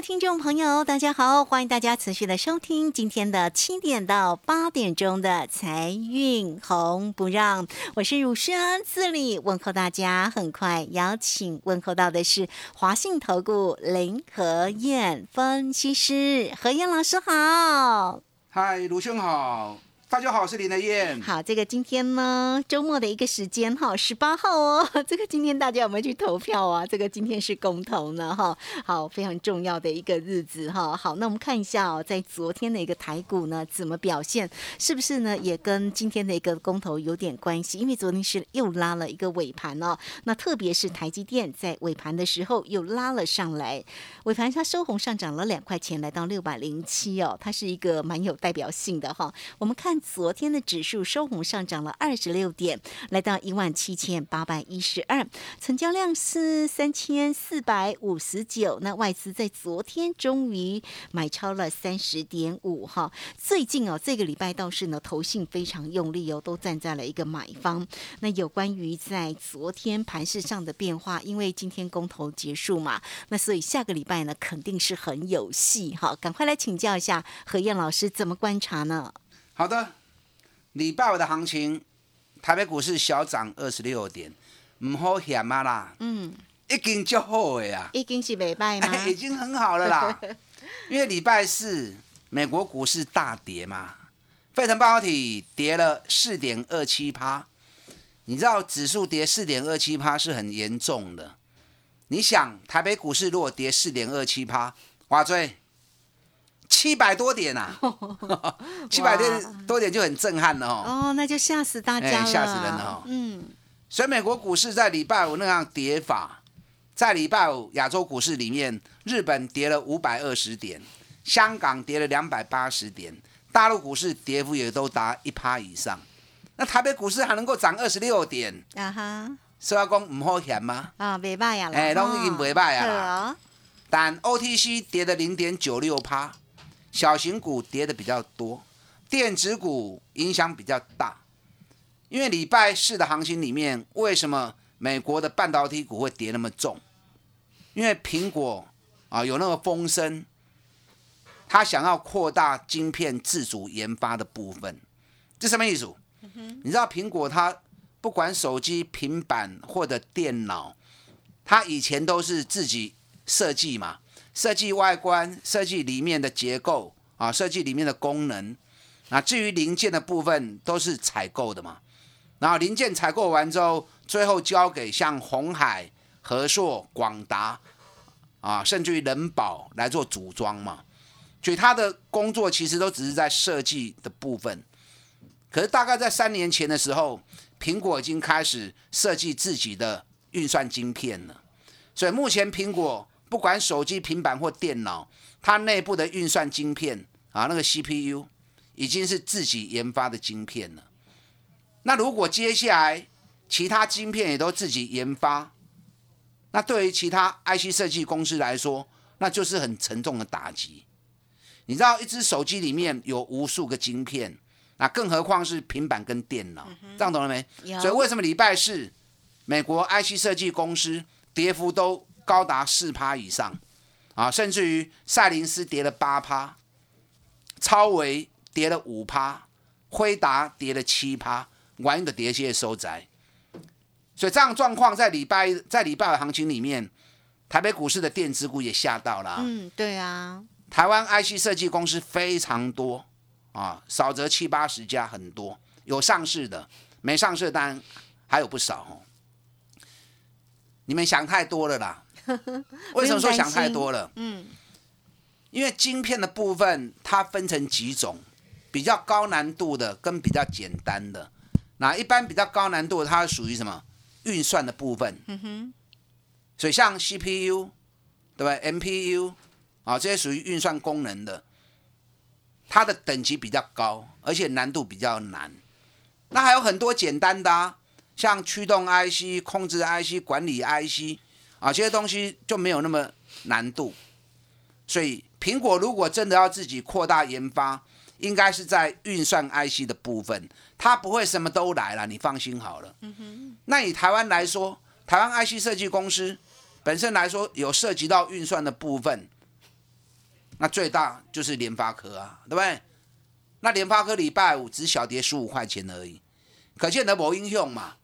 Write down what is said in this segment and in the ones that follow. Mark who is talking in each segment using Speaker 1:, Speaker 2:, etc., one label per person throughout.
Speaker 1: 听众朋友，大家好，欢迎大家持续的收听今天的七点到八点钟的财运红不让，我是乳轩，这里问候大家。很快邀请问候到的是华信投顾林和燕分析师何燕老师好。
Speaker 2: 嗨，鲁轩好，大家好，我是林德燕。
Speaker 1: 好，这个今天呢，周末的一个时间哈，十八号哦。这个今天大家有没有去投票啊？这个今天是公投呢哈，好，非常重要的一个日子哈。好，那我们看一下哦，在昨天的一个台股呢怎么表现，是不是呢也跟今天的一个公投有点关系？因为昨天是又拉了一个尾盘哦，那特别是台积电在尾盘的时候又拉了上来，尾盘它收红上涨了两块钱，来到六百零七哦，它是一个蛮有代表性的哈。我们看昨天的指数收红上涨了二十六点，来到一万七千八百一十二，成交量是三千四百五十九。那外资在昨天终于买超了三十点五哈。最近哦，这个礼拜倒是呢，投信非常用力哦，都站在了一个买方。那有关于在昨天盘市上的变化，因为今天公投结束嘛，那所以下个礼拜呢，肯定是很有戏哈。赶快来请教一下何燕老师怎么观察呢？
Speaker 2: 好的，礼拜五的行情，台北股市小涨二十六点，唔好险啊啦，
Speaker 1: 嗯，
Speaker 2: 已经就好的呀，
Speaker 1: 已经是礼拜吗？
Speaker 2: 已经很好了啦。因为礼拜四美国股市大跌嘛，费城半导体跌了四点二七趴，你知道指数跌四点二七趴是很严重的。你想台北股市如果跌四点二七趴，哇追七百多点呐、啊，七百多多点就很震撼了哦。
Speaker 1: 哦，那就吓死大家了，
Speaker 2: 哎吓死人了哦。
Speaker 1: 嗯，
Speaker 2: 所以美国股市在礼拜五那样跌法，在礼拜五亚洲股市里面，日本跌了五百二十点，香港跌了两百八十点，大陆股市跌幅也都达一趴以上。那台北股市还能够涨二十六点，
Speaker 1: 啊哈，
Speaker 2: 所以讲唔好险吗？
Speaker 1: 啊，袂歹呀啦，
Speaker 2: 哎拢已经袂歹呀啦。
Speaker 1: 啦，
Speaker 2: 但 OTC 跌了零点九六趴，小型股跌的比较多，电子股影响比较大。因为礼拜四的行情里面，为什么美国的半导体股会跌那么重？因为苹果啊有那个风声，它想要扩大晶片自主研发的部分，这什么意思？你知道苹果它不管手机、平板或者电脑，它以前都是自己设计嘛，设计外观、设计里面的结构啊，设计里面的功能。那至于零件的部分都是采购的嘛，然后零件采购完之后，最后交给像红海、和硕、广达啊，甚至于人保来做组装嘛。所以他的工作其实都只是在设计的部分。可是大概在三年前的时候，苹果已经开始设计自己的运算晶片了。所以目前苹果不管手机、平板或电脑，它内部的运算晶片啊，那个 CPU 已经是自己研发的晶片了。那如果接下来其他晶片也都自己研发，那对于其他 IC 设计公司来说，那就是很沉重的打击。你知道，一只手机里面有无数个晶片，那更何况是平板跟电脑，这样懂了没？所以为什么礼拜四美国 IC 设计公司跌幅都高达四趴以上啊，甚至于赛灵思跌了八趴，超维跌了五趴，辉达跌了七趴，玩的跌些收窄。所以这样状况在礼拜在礼拜的行情里面，台北股市的电子股也吓到了啊、
Speaker 1: 嗯，对啊，
Speaker 2: 台湾 IC 设计公司非常多啊，少则七八十家，很多有上市的，没上市的当然还有不少哦。你们想太多了啦！为什么说想太多了？
Speaker 1: 嗯，
Speaker 2: 因为晶片的部分它分成几种，比较高难度的跟比较简单的。那一般比较高难度的，它属于什么？运算的部分。
Speaker 1: 嗯哼，
Speaker 2: 所以像 CPU 对不对？MPU 啊，这些属于运算功能的，它的等级比较高，而且难度比较难。那还有很多简单的啊，像驱动 IC、控制 IC、管理 IC 啊，这些东西就没有那么难度。所以苹果如果真的要自己扩大研发，应该是在运算 IC 的部分，它不会什么都来了，你放心好了。那以台湾来说，台湾 IC 设计公司本身来说有涉及到运算的部分，那最大就是联发科啊，对不对？那联发科礼拜五只小跌十五块钱而已，可见得某应用嘛。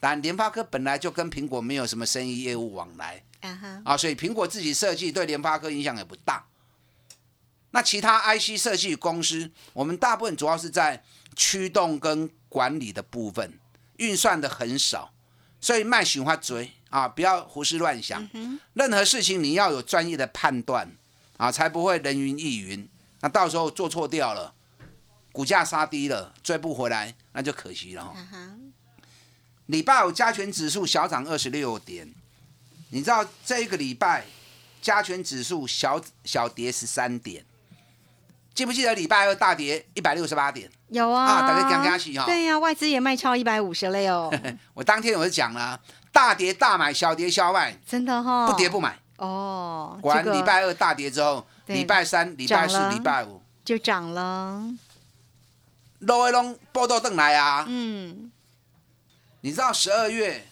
Speaker 2: 但联发科本来就跟苹果没有什么生意业务往来
Speaker 1: 啊
Speaker 2: 所以苹果自己设计对联发科影响也不大。那其他 IC 设计公司，我们大部分主要是在驱动跟管理的部分，运算的很少，所以卖喜欢追啊，不要胡思乱想。任何事情你要有专业的判断啊，才不会人云亦云。那到时候做错掉了，股价杀低了，追不回来，那就可惜了礼拜五加权指数小涨二十六点，你知道这一个礼拜加权指数小小跌十三点，记不记得礼拜二大跌一百六十八点？
Speaker 1: 有啊，
Speaker 2: 啊大家讲讲起哈。
Speaker 1: 对呀、外资也卖超一百五十了哟，
Speaker 2: 我当天我就讲了，大跌大买，小跌小卖，
Speaker 1: 真的哈、
Speaker 2: 不跌不买。
Speaker 1: 哦，
Speaker 2: 果然
Speaker 1: 这个。
Speaker 2: 礼拜二大跌之后，
Speaker 1: 对。
Speaker 2: 礼拜三、礼拜四礼拜五，
Speaker 1: 就涨了，
Speaker 2: 都会拢报道登来啊。
Speaker 1: 嗯，
Speaker 2: 你知道十二月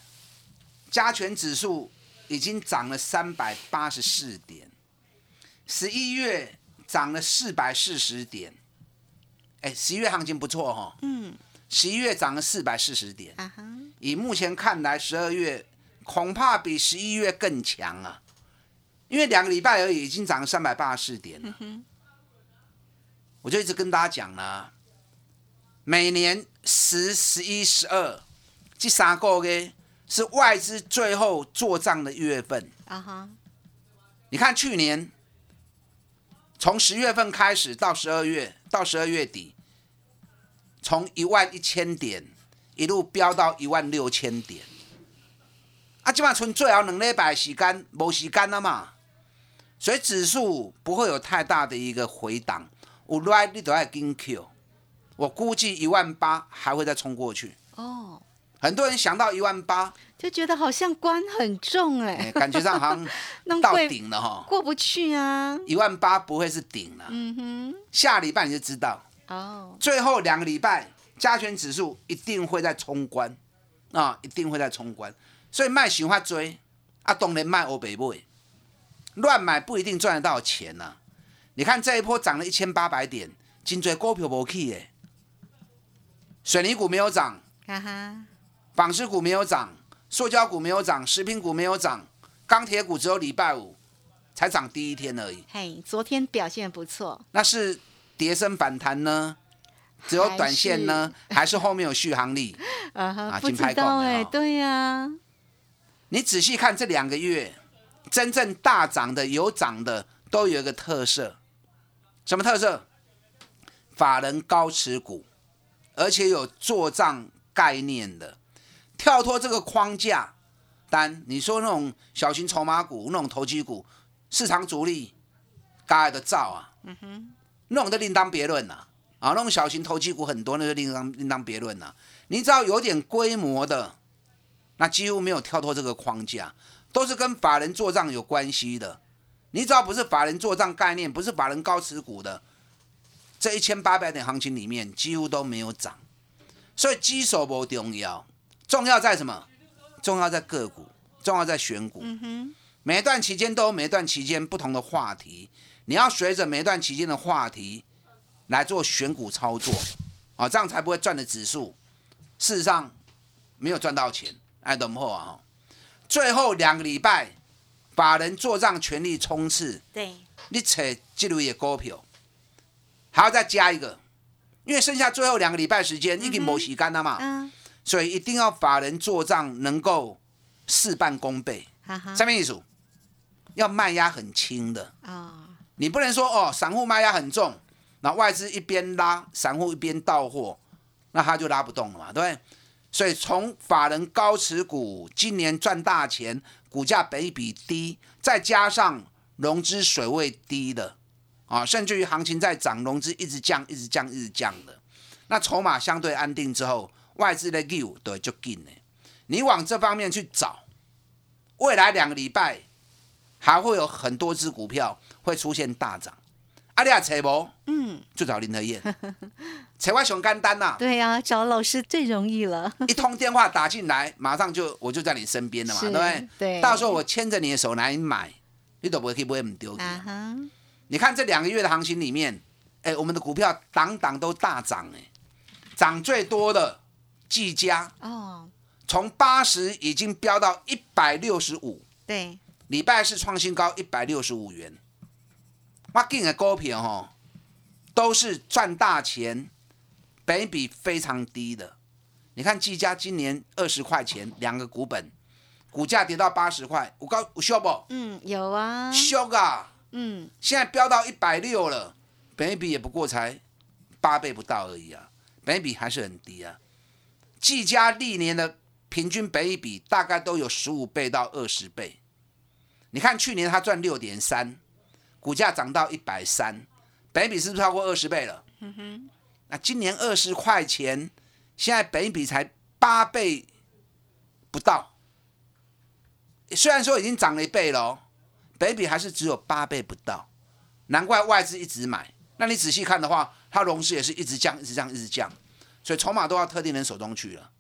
Speaker 2: 加权指数已经涨了三百八十四点，十一月涨了四百四十点，哎，十一月行情不错哈、哦，
Speaker 1: 嗯，
Speaker 2: 十一月涨了四百四十点，
Speaker 1: 啊哈，
Speaker 2: 以目前看来，十二月恐怕比十一月更强啊，因为两个礼拜而已，已经涨了三百八十四点了。我就一直跟大家讲了，每年十、十一、十二这三个月是外资最后做账的月份。
Speaker 1: 啊哈，
Speaker 2: 你看去年从十月份开始到十二月到十二月底，从一万一千点一路飙到一万六千点，啊，基本上最后两礼拜的时间没时间了嘛，所以指数不会有太大的一个回档，有来你都要跟 Q，我估计一万八还会再冲过去，
Speaker 1: 哦，
Speaker 2: 很多人想到一万八，
Speaker 1: 就觉得好像关很重哎、
Speaker 2: 哎，感觉上好像 到顶了哈，
Speaker 1: 过不去啊，
Speaker 2: 一万八不会是顶了。
Speaker 1: 嗯哼，
Speaker 2: 下礼拜你就知道，
Speaker 1: 哦，
Speaker 2: 最后两个礼拜加权指数一定会在冲关。啊，一定会在冲关。所以卖喜欢追啊，当然卖欧北买，乱买不一定赚得到钱呐、你看这一波涨了一千八百点，真多股票无去耶，水泥股没有涨，
Speaker 1: 哈哈，
Speaker 2: 纺织股没有涨，塑胶股没有涨，食品股没有涨，钢铁股只有礼拜五才涨第一天而已。
Speaker 1: 嘿，昨天表现不错，
Speaker 2: 那是跌升反弹呢？只有短线呢，还是后面有续航力？
Speaker 1: 啊不知道哎、
Speaker 2: 哦
Speaker 1: 对呀、
Speaker 2: 你仔细看这两个月，真正大涨的、有涨的，都有一个特色，什么特色？法人高持股，而且有做账概念的，跳脱这个框架。单你说那种小型筹码股、那种投机股，市场主力该的造啊，嗯哼，那种就另当别论呐。啊，那种小型投机股很多，那就另当另当别论了。你只要有点规模的，那几乎没有跳脱这个框架，都是跟法人做账有关系的。你只要不是法人做账概念，不是法人高持股的，这一千八百点行情里面几乎都没有涨。所以基手不重要，重要在什么？重要在个股，重要在选股。
Speaker 1: 嗯，
Speaker 2: 每一段期间都有每一段期间不同的话题，你要随着每一段期间的话题来做选股操作，啊，这样才不会赚的指数。事实上没有赚到钱，哎，懂不啊？最后两个礼拜，把人做账全力冲刺，
Speaker 1: 对，
Speaker 2: 你扯这类的股票，还要再加一个，因为剩下最后两个礼拜时间已经没时间了嘛，
Speaker 1: 嗯，
Speaker 2: 所以一定要法人做账能够事半功倍。下面一组要卖压很轻的，
Speaker 1: 啊、
Speaker 2: 你不能说哦，散户卖压很重，然后外资一边拉，散户一边到货，那他就拉不动了嘛，对不对？所以从法人高持股今年赚大钱，股价本比低，再加上融资水位低的啊，甚至于行情在涨，融资一直降，一直降，一直降的，那筹码相对安定之后，外资的 view 对就进呢。你往这方面去找，未来两个礼拜还会有很多只股票会出现大涨。阿里亚扯不？
Speaker 1: 嗯，
Speaker 2: 就找林德燕，扯我熊干单呐、
Speaker 1: 对呀、找老师最容易了。
Speaker 2: 一通电话打进来，马上就我就在你身边了嘛，
Speaker 1: 是
Speaker 2: 对不对？
Speaker 1: 对
Speaker 2: 到时候我牵着你的手来买，你都不会不会很丢脸。
Speaker 1: 啊哈，
Speaker 2: 你看这两个月的行情里面，哎，我们的股票档档都大涨，哎，涨最多的技嘉，
Speaker 1: 哦，
Speaker 2: 从八十已经飙到一百六十五，
Speaker 1: 对，
Speaker 2: 礼拜四创新高一百六十五元。我进的股票哈，都是赚大钱，本益比非常低的。你看技嘉今年二十块钱两个股本，股价跌到八十块，我告我秀不？
Speaker 1: 嗯，有啊，
Speaker 2: 秀啊！
Speaker 1: 嗯，
Speaker 2: 现在飙到一百六了，本益比也不过才八倍不到而已啊，本益比还是很低啊。技嘉历年的平均本益比大概都有十五倍到二十倍。你看去年它赚六点三，股价涨到一百三，本益比是不是超过二十倍了？嗯哼。那今年二十块钱，现在本益比才八倍不到，虽然说已经涨了一倍喽哦。北比还是只有八倍不到，难怪外资一直买。那你仔细看的话，它融资也是一直降，一直降，一直降，所以筹码都要特定人手中去了。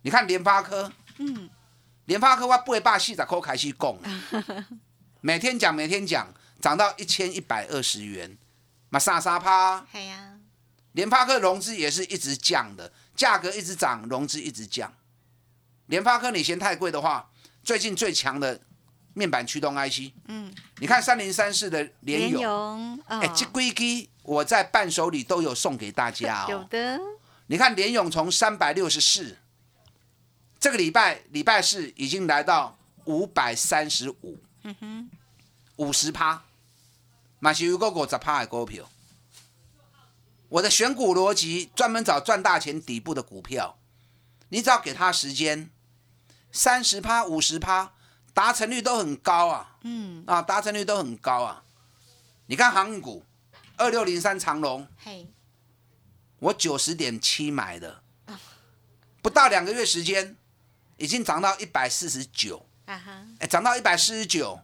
Speaker 2: 你看联发科，嗯，联发科我不会把细仔抠开始供，每天讲，每天讲，涨到一千一百二十元，嘛杀杀趴。
Speaker 1: 系呀，
Speaker 2: 联发科融资也是一直降的，价格一直涨，融资一直降。联发科你嫌太贵的话，最近最强的面板驱动 IC，
Speaker 1: 嗯，
Speaker 2: 你看三零三四的联咏，
Speaker 1: 勇，哦
Speaker 2: 哎，这规机我在伴手里都有送给大家哦。
Speaker 1: 有的，
Speaker 2: 你看联勇从三百六十四，这个礼拜礼拜四已经来到五百三十五，
Speaker 1: 嗯哼，
Speaker 2: 五十趴，马是有个五十趴的股票。我的选股逻辑专门找赚大钱底部的股票，你只要给他时间，三十趴、五十趴，达成率都很高啊。
Speaker 1: 嗯，
Speaker 2: 啊，达成率都很高啊。你看航运股，二六零三长隆，
Speaker 1: 嘿，
Speaker 2: 我九十点七买的，不到两个月时间，已经涨到一百四十九，
Speaker 1: 啊哈，
Speaker 2: 哎，涨到一百四十九，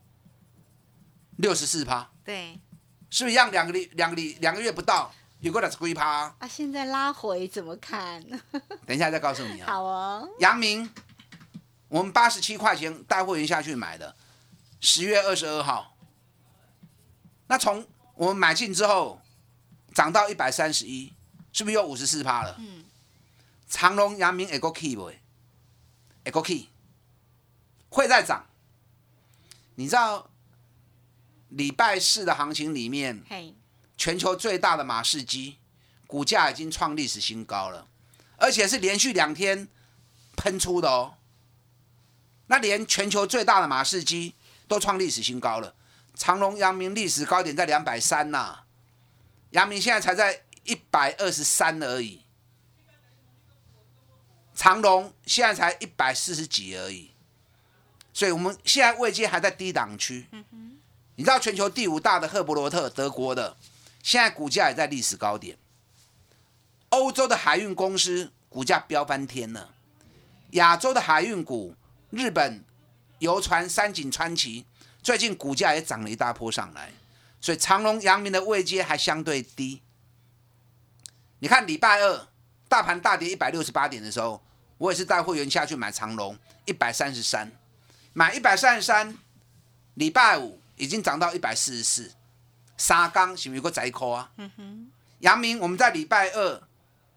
Speaker 2: 六十四趴，
Speaker 1: 对，
Speaker 2: 是不是一样？两个礼两个礼两个月不到，有个两十几趴。
Speaker 1: 啊，现在拉回怎么看？
Speaker 2: 等一下再告诉你啊。
Speaker 1: 好哦，
Speaker 2: 杨明，我们八十七块钱带会员下去买的，十月二十二号。那从我们买进之后，涨到一百三十一，是不是又五十四趴了？
Speaker 1: 嗯，
Speaker 2: 长隆、阳明 echo key 不？echo key 会再涨。你知道礼拜四的行情里面，
Speaker 1: 嘿，
Speaker 2: 全球最大的马士基股价已经创历史新高了，而且是连续两天喷出的哦。那连全球最大的马士基都创历史新高了，长隆、阳明历史高点在两百三呐，阳明现在才在一百二十三而已，长隆现在才一百四十几而已，所以我们现在位阶还在低档区。你知道全球第五大的赫伯罗特，德国的，现在股价也在历史高点。欧洲的海运公司股价飙翻天了，亚洲的海运股，日本游船三井川崎最近股价也涨了一大波上来，所以长隆、阳明的位阶还相对低。你看礼拜二大盘大跌一百六十八点的时候，我也是带会员下去买长隆一百三十三，买一百三十三，礼拜五。已经涨到一百四十四，沙钢是不是有个窄口啊？阳明我们在礼拜二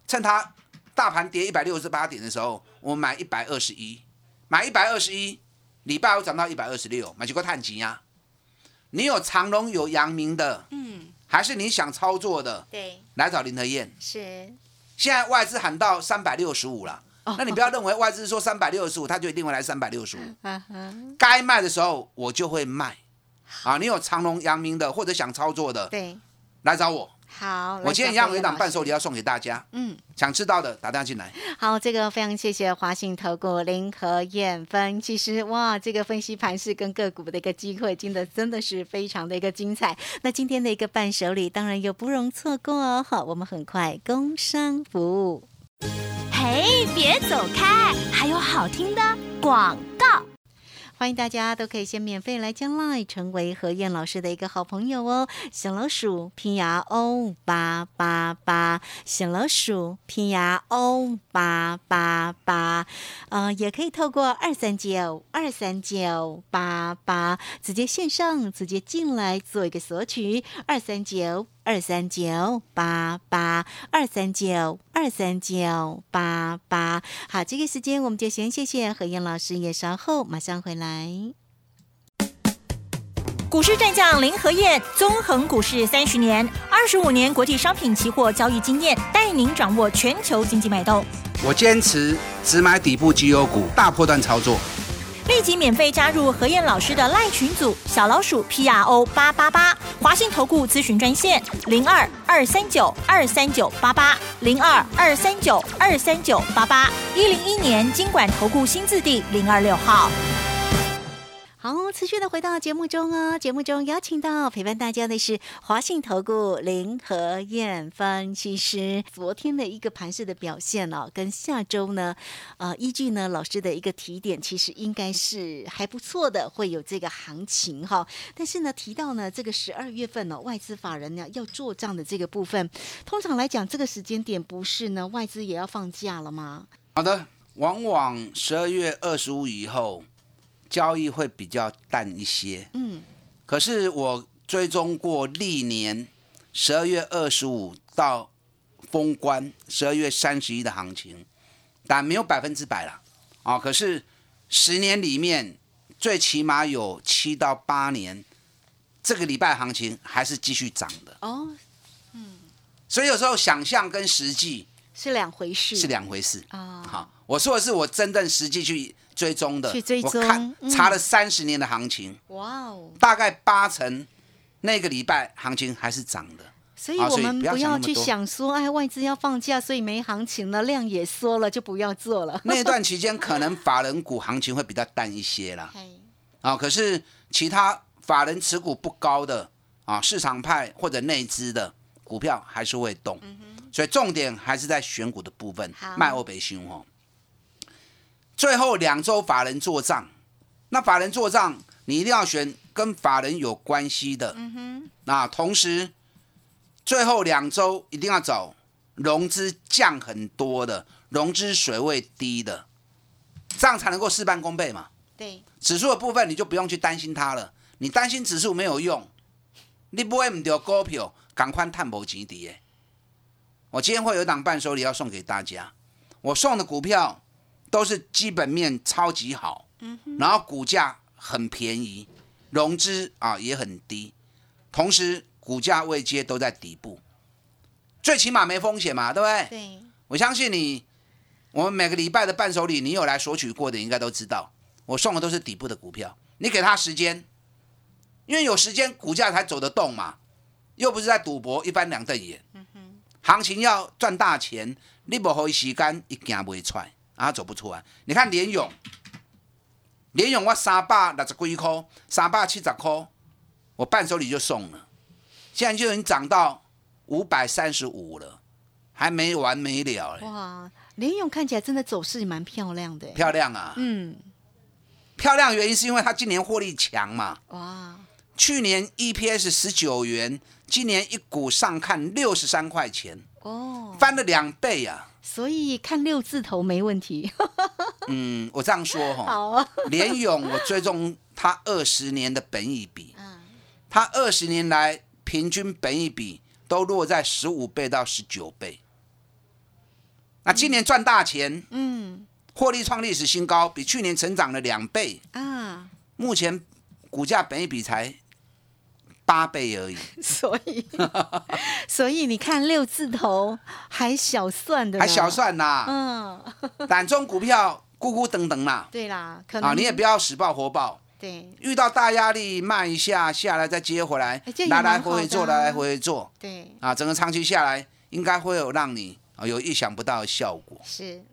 Speaker 2: 趁它大盘跌一百六十八点的时候，我们买一百二十一，买一百二十一，礼拜五涨到一百二十六，买几个探级啊？你有长隆有阳明的，
Speaker 1: 嗯，
Speaker 2: 还是你想操作的？
Speaker 1: 对，
Speaker 2: 来找林德燕。
Speaker 1: 是，
Speaker 2: 现在外资喊到三百六十五了，
Speaker 1: 哦
Speaker 2: 那你不要认为外资说三百六十五，他就一定会来三百六十五。该卖的时候我就会卖。啊，你有长隆、阳明的，或者想操作的，
Speaker 1: 对，
Speaker 2: 来找我
Speaker 1: 好，
Speaker 2: 我今天一样有一档伴手
Speaker 1: 礼。
Speaker 2: 要送给大家，
Speaker 1: 嗯，
Speaker 2: 想知道的打电话进来。
Speaker 1: 好，这个非常谢谢华信投顾林和燕分析师，哇，这个分析盘势跟个股的一个机会，真的真的是非常的一个精彩。那今天的一个伴手礼，当然又不容错过哦。好，我们很快工商服务。
Speaker 3: 嘿，别走开，还有好听的广告。
Speaker 1: 欢迎大家都可以先免费来加 Line 成为何燕老师的一个好朋友哦。小老鼠拼牙 O 八八八，小老鼠拼牙 O 八八八，呃，也可以透过二三九二三九八八直接线上直接进来做一个索取，二三九二三九八八二三九二三九八八。好，这个时间我们就先谢谢何燕老师，也稍后马上回来。
Speaker 4: 股市战将林和燕，纵横股市三十年，二十五年国际商品期货交易经验，带您掌握全球经济脉动。
Speaker 2: 我坚持只买底部绩优股，大波段操作。
Speaker 4: 立即免费加入何燕老师的赖群组，小老鼠 P R O 八八八，华信投顾咨询专线零二二三九二三九八八零二二三九二三九八八，一零一年经管投顾新字第零二六号。
Speaker 1: 好，持续的回到节目中哦。节目中邀请到陪伴大家的是华信投顾林和燕分析师。昨天的一个盘势的表现哦，跟下周呢，呃，依据呢老师的一个提点，其实应该是还不错的，会有这个行情哈。但是呢，提到呢这个十二月份呢、外资法人呢要做账的这个部分，通常来讲，这个时间点不是呢外资也要放假了吗？
Speaker 2: 好的，往往十二月二十五以后，交易会比较淡一些。
Speaker 1: 嗯，
Speaker 2: 可是我追踪过历年十二月二十五到封关十二月三十一的行情，但没有百分之百了啊。可是十年里面，最起码有七到八年，这个礼拜行情还是继续涨的。
Speaker 1: 哦，嗯
Speaker 2: 所以有时候想象跟实际
Speaker 1: 是两回事，
Speaker 2: 是两回事。
Speaker 1: 啊。
Speaker 2: 好，我说的是我真正实际去追踪的，
Speaker 1: 去追踪
Speaker 2: 我看
Speaker 1: 嗯
Speaker 2: 查了三十年的行情，
Speaker 1: 哇哦！
Speaker 2: 大概八成那个礼拜行情还是涨的。
Speaker 1: 所以我们不要去
Speaker 2: 想
Speaker 1: 说，哎，外资要放假，所以没行情了，量也缩了，就不要做了。
Speaker 2: 那段期间可能法人股行情会比较淡一些啦，啊，可是其他法人持股不高的啊，市场派或者内资的股票还是会动，所以重点还是在选股的部分，卖欧北凶哦。最后两周法人做账，那法人做账你一定要选跟法人有关系的，那同时最后两周一定要找融资降很多的，融资水位低的，这样才能够事半功倍嘛。
Speaker 1: 对，
Speaker 2: 指数的部分你就不用去担心它了，你担心指数没有用，你不会唔掉股票，赶快探无钱的耶。我今天会有一档伴手礼要送给大家，我送的股票都是基本面超级好，然后股价很便宜，融资啊也很低，同时股价位阶都在底部，最起码没风险嘛，对不对？
Speaker 1: 对，
Speaker 2: 我相信你，我们每个礼拜的伴手礼，你有来索取过的，应该都知道，我送的都是底部的股票。你给他时间，因为有时间股价才走得动嘛，又不是在赌博，一翻两瞪眼。行情要赚大钱，你不给时间，一行不会出来，啊，走不出来。你看联勇，联勇我三百六十几块，三百七十块，我伴手礼就送了，现在就已经涨到五百三十五了。还没完没了嘞，
Speaker 1: 哇，联勇看起来真的走势蛮漂亮的。
Speaker 2: 漂亮啊！
Speaker 1: 嗯，
Speaker 2: 漂亮原因是因为它今年获利强嘛，
Speaker 1: 哇，
Speaker 2: 去年 EPS 十九元，今年一股上看六十三块钱，
Speaker 1: 哦，
Speaker 2: 翻了两倍啊！
Speaker 1: 所以看六字头没问题。
Speaker 2: 嗯，我这样说哈，
Speaker 1: 好啊，
Speaker 2: 联勇我追踪他二十年的本益比，
Speaker 1: 嗯，
Speaker 2: 它二十年来平均本益比都落在十五倍到十九倍。那今年赚大钱，
Speaker 1: 嗯
Speaker 2: 获利创历史新高，比去年成长了两倍。
Speaker 1: 啊，
Speaker 2: 目前股价本益比才八倍而已，
Speaker 1: 所以 所以你看六字头还小算的，
Speaker 2: 还小。算呐。
Speaker 1: 嗯，
Speaker 2: 胆中股票咕咕等等啦，
Speaker 1: 对啦，可能
Speaker 2: 啊，你也不要死抱活抱，
Speaker 1: 对。
Speaker 2: 遇到大压力卖一下下来再接回来来来回回做，来来回回做。
Speaker 1: 对，
Speaker 2: 啊，整个长期下来应该会有让你啊有意想不到的效果。
Speaker 1: 是，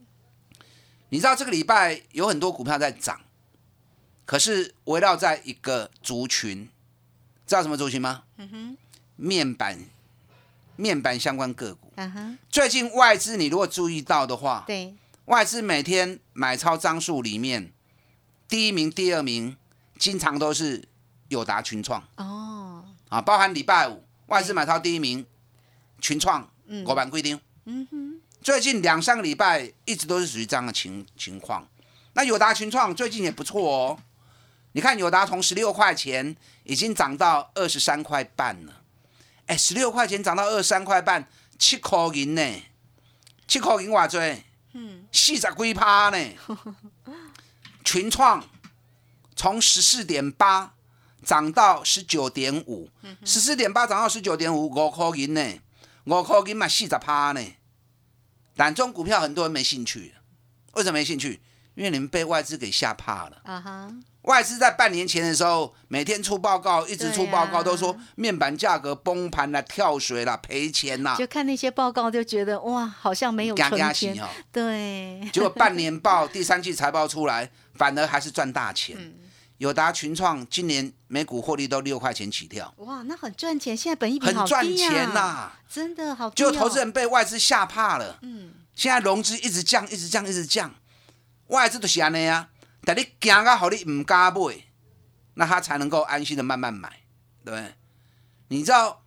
Speaker 2: 你知道这个礼拜有很多股票在涨，可是围绕在一个族群，知道什么族群吗？
Speaker 1: 嗯哼，
Speaker 2: 面板，面板相关个股。
Speaker 1: 嗯哼，
Speaker 2: 最近外资你如果注意到的话，
Speaker 1: 对，
Speaker 2: 外资每天买超张数里面，第一名、第二名经常都是友达、群创。
Speaker 1: 哦，
Speaker 2: 啊，包含礼拜五外资买超第一名，群创
Speaker 1: 嗯。
Speaker 2: 国板规定。
Speaker 1: 嗯哼，
Speaker 2: 最近两三个礼拜一直都是属于这样的情情况。那友达群创最近也不错哦，你看友达从十六块钱已经涨到二十三块半了，哎，十六块钱涨到二十三块半，七块银呢，七块银偌多？
Speaker 1: 嗯，
Speaker 2: 四十几趴呢。群创从十四点八涨到十九点五，十四点八涨到十九点五，五块银呢，五块银嘛四十趴呢。但这种股票很多人没兴趣，为什么没兴趣？因为你们被外资给吓怕了。
Speaker 1: 啊哈，
Speaker 2: 外资在半年前的时候，每天出报告，一直出报告，
Speaker 1: 啊
Speaker 2: 都说面板价格崩盘了、跳水了、赔钱啦，
Speaker 1: 就看那些报告就觉得哇，好像没有
Speaker 2: 嘎
Speaker 1: 春天。对，
Speaker 2: 结果半年报、第三季财报出来，反而还是赚大钱。
Speaker 1: 嗯
Speaker 2: 友达群创今年每股获利都六块钱起跳，
Speaker 1: 哇，那很赚钱，现在本益比
Speaker 2: 很赚钱
Speaker 1: 呀、
Speaker 2: 呐、
Speaker 1: 真的好。
Speaker 2: 就投资人被外资吓怕了。
Speaker 1: 嗯，
Speaker 2: 现在融资一直降，一直降，一直降，外资都是安尼啊。但你惊到好你唔敢买，那他才能够安心的慢慢买，对不对？你知道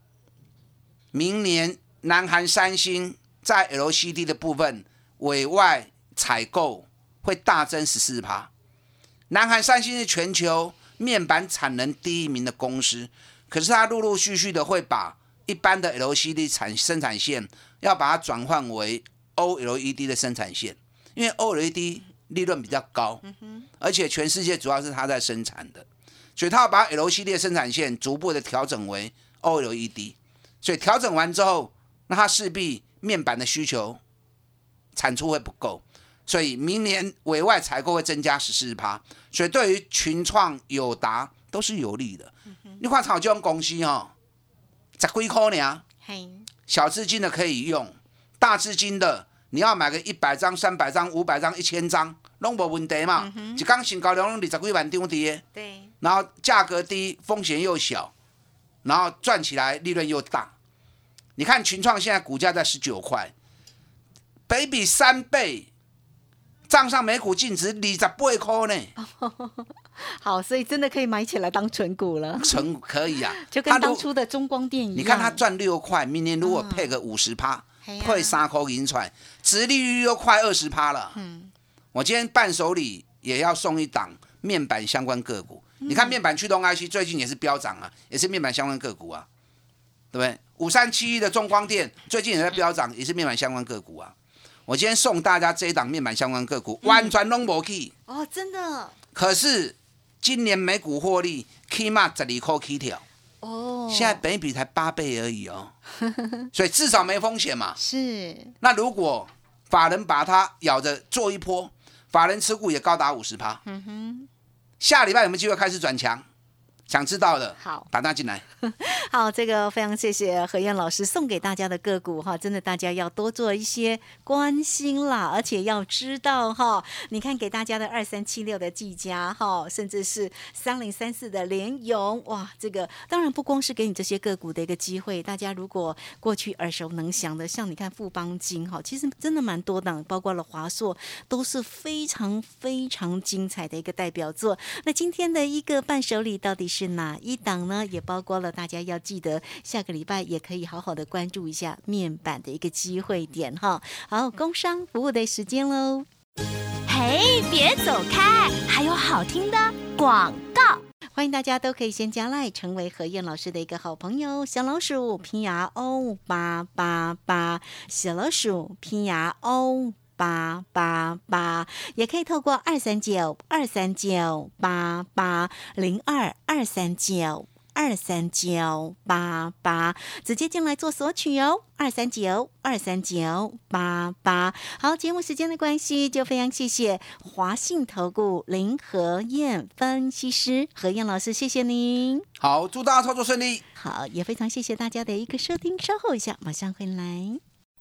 Speaker 2: 明年南韩三星在 LCD 的部分委外采购会大增十四趴。南韩三星是全球面板产能第一名的公司，可是它陆陆续续的会把一般的 LCD 产生产线要把它转换为 OLED 的生产线，因为 OLED 利润比较高，而且全世界主要是它在生产的，所以它要把 L 系列生产线逐步的调整为 OLED，所以调整完之后，那它势必面板的需求产出会不够，所以明年委外采购会增加十四。趴，所以对于群创、友达都是有利的。你看炒这种公司哦、十几块呢。
Speaker 1: 嘿，
Speaker 2: 小资金的可以用，大资金的你要买个一百张、三百张、五百张、一千张，拢无问题嘛。一缸新高量二十几万张跌，
Speaker 1: 对，
Speaker 2: 然后价格低，风险又小，然后赚起来利润又大。你看群创现在股价在十九块，北比三倍，账上每股净值二十八块呢，
Speaker 1: 好，所以真的可以买起来当纯股了，
Speaker 2: 成可以啊。
Speaker 1: 就跟当初的中光电一样。
Speaker 2: 你看它赚六块，明年如果配个五十趴，配三块银出来，殖利率又快二十趴了。
Speaker 1: 嗯
Speaker 2: 我今天伴手礼也要送一档面板相关个股。
Speaker 1: 嗯
Speaker 2: 你看面板驱动 IC 最近也是飙涨啊，也是面板相关个股啊，对不对？五三七一的中光电最近也在飙涨，也是面板相关个股啊。我今天送大家这一档面板相关个股，
Speaker 1: 嗯
Speaker 2: 完全拢无去。
Speaker 1: 哦，真的
Speaker 2: 可是今年美股获利起码十二块起跳。
Speaker 1: 哦，
Speaker 2: 现在本益比才八倍而已哦，所以至少没风险嘛。
Speaker 1: 是
Speaker 2: 那如果法人把它咬着做一波，法人持股也高达五十趴，
Speaker 1: 嗯哼，
Speaker 2: 下礼拜有没有机会开始转强？想知道的，
Speaker 1: 好
Speaker 2: 打他进来。
Speaker 1: 好，这个非常谢谢何燕老师送给大家的个股哈，真的大家要多做一些关心啦，而且要知道哈，你看给大家的二三七六的技嘉哈，甚至是三零三四的联勇哇，这个当然不光是给你这些个股的一个机会，大家如果过去耳熟能详的，像你看富邦金哈，其实真的蛮多档，包括了华硕，都是非常非常精彩的一个代表作。那今天的一个伴手礼到底是哪一档呢？也包括了大家要记得下个礼拜也可以好好的关注一下面板的一个机会点哈。好，工商服务的时间喽。
Speaker 3: 嘿，别走开，还有好听的广告。
Speaker 1: 欢迎大家都可以先加赖，成为何燕老师的一个好朋友。小老鼠拼牙 O 八八八，小老鼠拼牙 O 八八八，也可以透过二三九二三九八八零二二三九。二三九八八，直接进来做索取哦，二三九二三九八八。好，节目时间的关系，就非常谢谢华信投顾林和燕分析师何燕老师，谢谢您。
Speaker 2: 好，祝大家操作顺利。
Speaker 1: 好，也非常谢谢大家的一个收听，稍后一下马上回来。